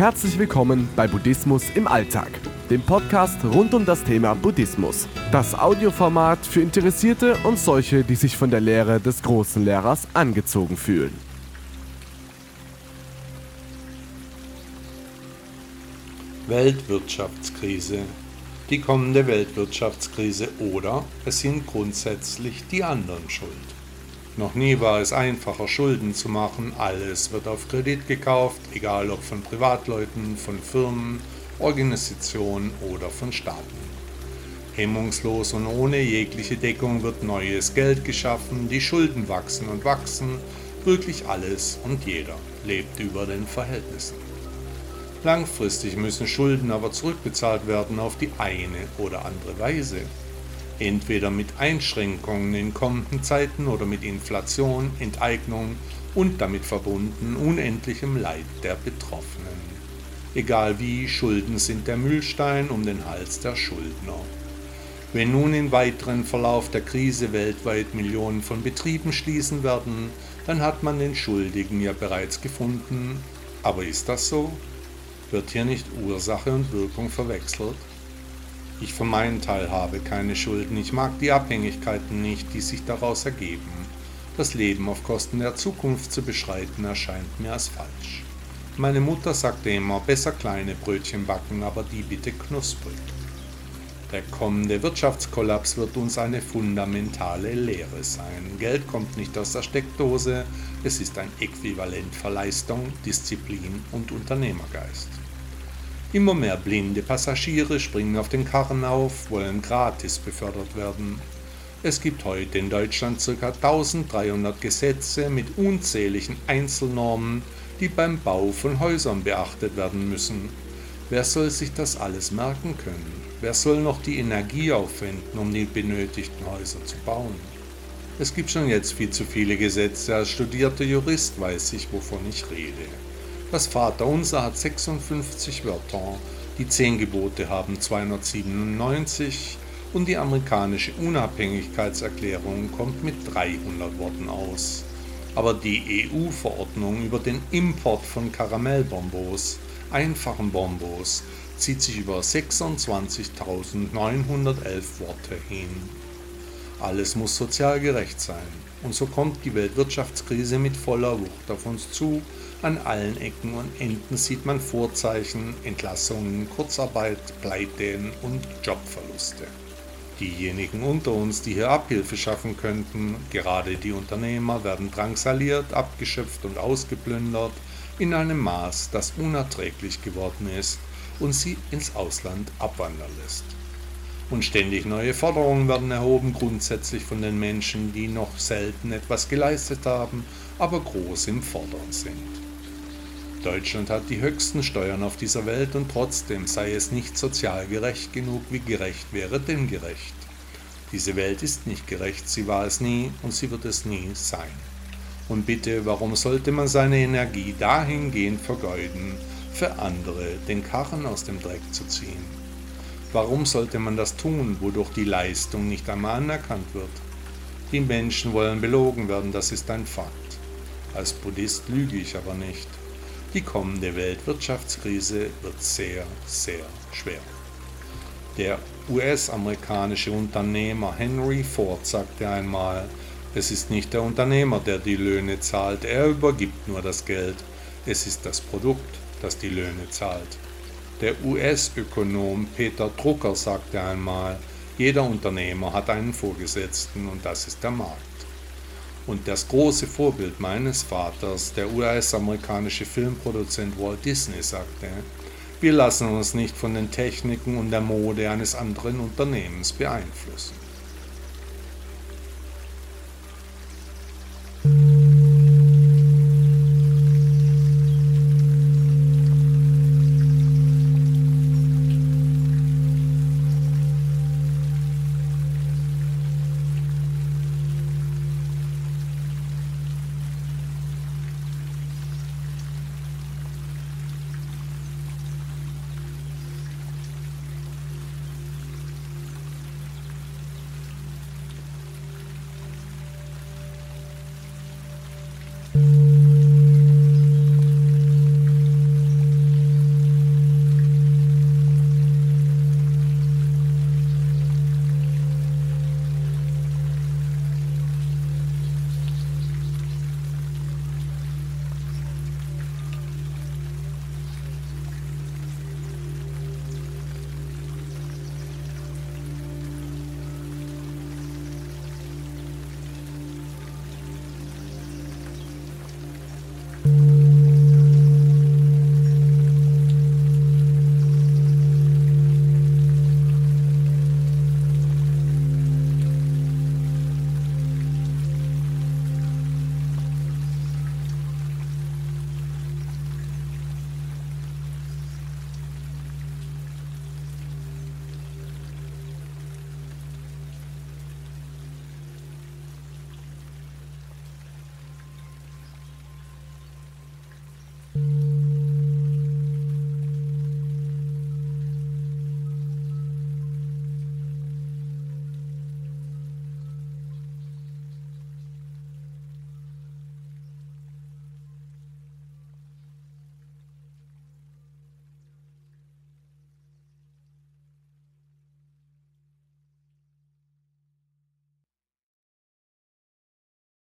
Herzlich willkommen bei Buddhismus im Alltag, dem Podcast rund um das Thema Buddhismus. Das Audioformat für Interessierte und solche, die sich von der Lehre des großen Lehrers angezogen fühlen. Weltwirtschaftskrise. Die kommende Weltwirtschaftskrise oder es sind grundsätzlich die anderen schuld. Noch nie war es einfacher, Schulden zu machen. Alles wird auf Kredit gekauft, egal ob von Privatleuten, von Firmen, Organisationen oder von Staaten. Hemmungslos und ohne jegliche Deckung wird neues Geld geschaffen, die Schulden wachsen und wachsen, wirklich alles und jeder lebt über den Verhältnissen. Langfristig müssen Schulden aber zurückbezahlt werden auf die eine oder andere Weise entweder mit Einschränkungen in kommenden Zeiten oder mit Inflation, Enteignung und damit verbunden unendlichem Leid der Betroffenen. Egal wie, Schulden sind der Mühlstein um den Hals der Schuldner. Wenn nun im weiteren Verlauf der Krise weltweit Millionen von Betrieben schließen werden, dann hat man den Schuldigen ja bereits gefunden. Aber ist das so? Wird hier nicht Ursache und Wirkung verwechselt? Ich für meinen Teil habe keine Schulden. Ich mag die Abhängigkeiten nicht, die sich daraus ergeben. Das Leben auf Kosten der Zukunft zu beschreiten erscheint mir als falsch. Meine Mutter sagte immer, besser kleine Brötchen backen, aber die bitte knusprig. Der kommende Wirtschaftskollaps wird uns eine fundamentale Lehre sein. Geld kommt nicht aus der Steckdose, es ist ein Äquivalent für Leistung, Disziplin und Unternehmergeist. Immer mehr blinde Passagiere springen auf den Karren auf, wollen gratis befördert werden. Es gibt heute in Deutschland ca. 1300 Gesetze mit unzähligen Einzelnormen, die beim Bau von Häusern beachtet werden müssen. Wer soll sich das alles merken können? Wer soll noch die Energie aufwenden, um die benötigten Häuser zu bauen? Es gibt schon jetzt viel zu viele Gesetze. Als studierter Jurist weiß ich, wovon ich rede. Das Vaterunser hat 56 Wörter, die Zehn Gebote haben 297 und die amerikanische Unabhängigkeitserklärung kommt mit 300 Worten aus. Aber die EU-Verordnung über den Import von Karamellbonbons, einfachen Bonbons, zieht sich über 26.911 Worte hin. Alles muss sozial gerecht sein. Und so kommt die Weltwirtschaftskrise mit voller Wucht auf uns zu. An allen Ecken und Enden sieht man Vorzeichen, Entlassungen, Kurzarbeit, Pleiten und Jobverluste. Diejenigen unter uns, die hier Abhilfe schaffen könnten, gerade die Unternehmer, werden drangsaliert, abgeschöpft und ausgeplündert in einem Maß, das unerträglich geworden ist und sie ins Ausland abwandern lässt. Und ständig neue Forderungen werden erhoben, grundsätzlich von den Menschen, die noch selten etwas geleistet haben, aber groß im Fordern sind. Deutschland hat die höchsten Steuern auf dieser Welt und trotzdem sei es nicht sozial gerecht genug, wie gerecht wäre denn gerecht. Diese Welt ist nicht gerecht, sie war es nie und sie wird es nie sein. Und bitte, warum sollte man seine Energie dahingehend vergeuden, für andere den Karren aus dem Dreck zu ziehen? Warum sollte man das tun, wodurch die Leistung nicht einmal anerkannt wird? Die Menschen wollen belogen werden, das ist ein Fakt. Als Buddhist lüge ich aber nicht. Die kommende Weltwirtschaftskrise wird sehr, sehr schwer. Der US-amerikanische Unternehmer Henry Ford sagte einmal, es ist nicht der Unternehmer, der die Löhne zahlt, er übergibt nur das Geld, es ist das Produkt, das die Löhne zahlt. Der US-Ökonom Peter Drucker sagte einmal, jeder Unternehmer hat einen Vorgesetzten und das ist der Markt. Und das große Vorbild meines Vaters, der US-amerikanische Filmproduzent Walt Disney, sagte, wir lassen uns nicht von den Techniken und der Mode eines anderen Unternehmens beeinflussen.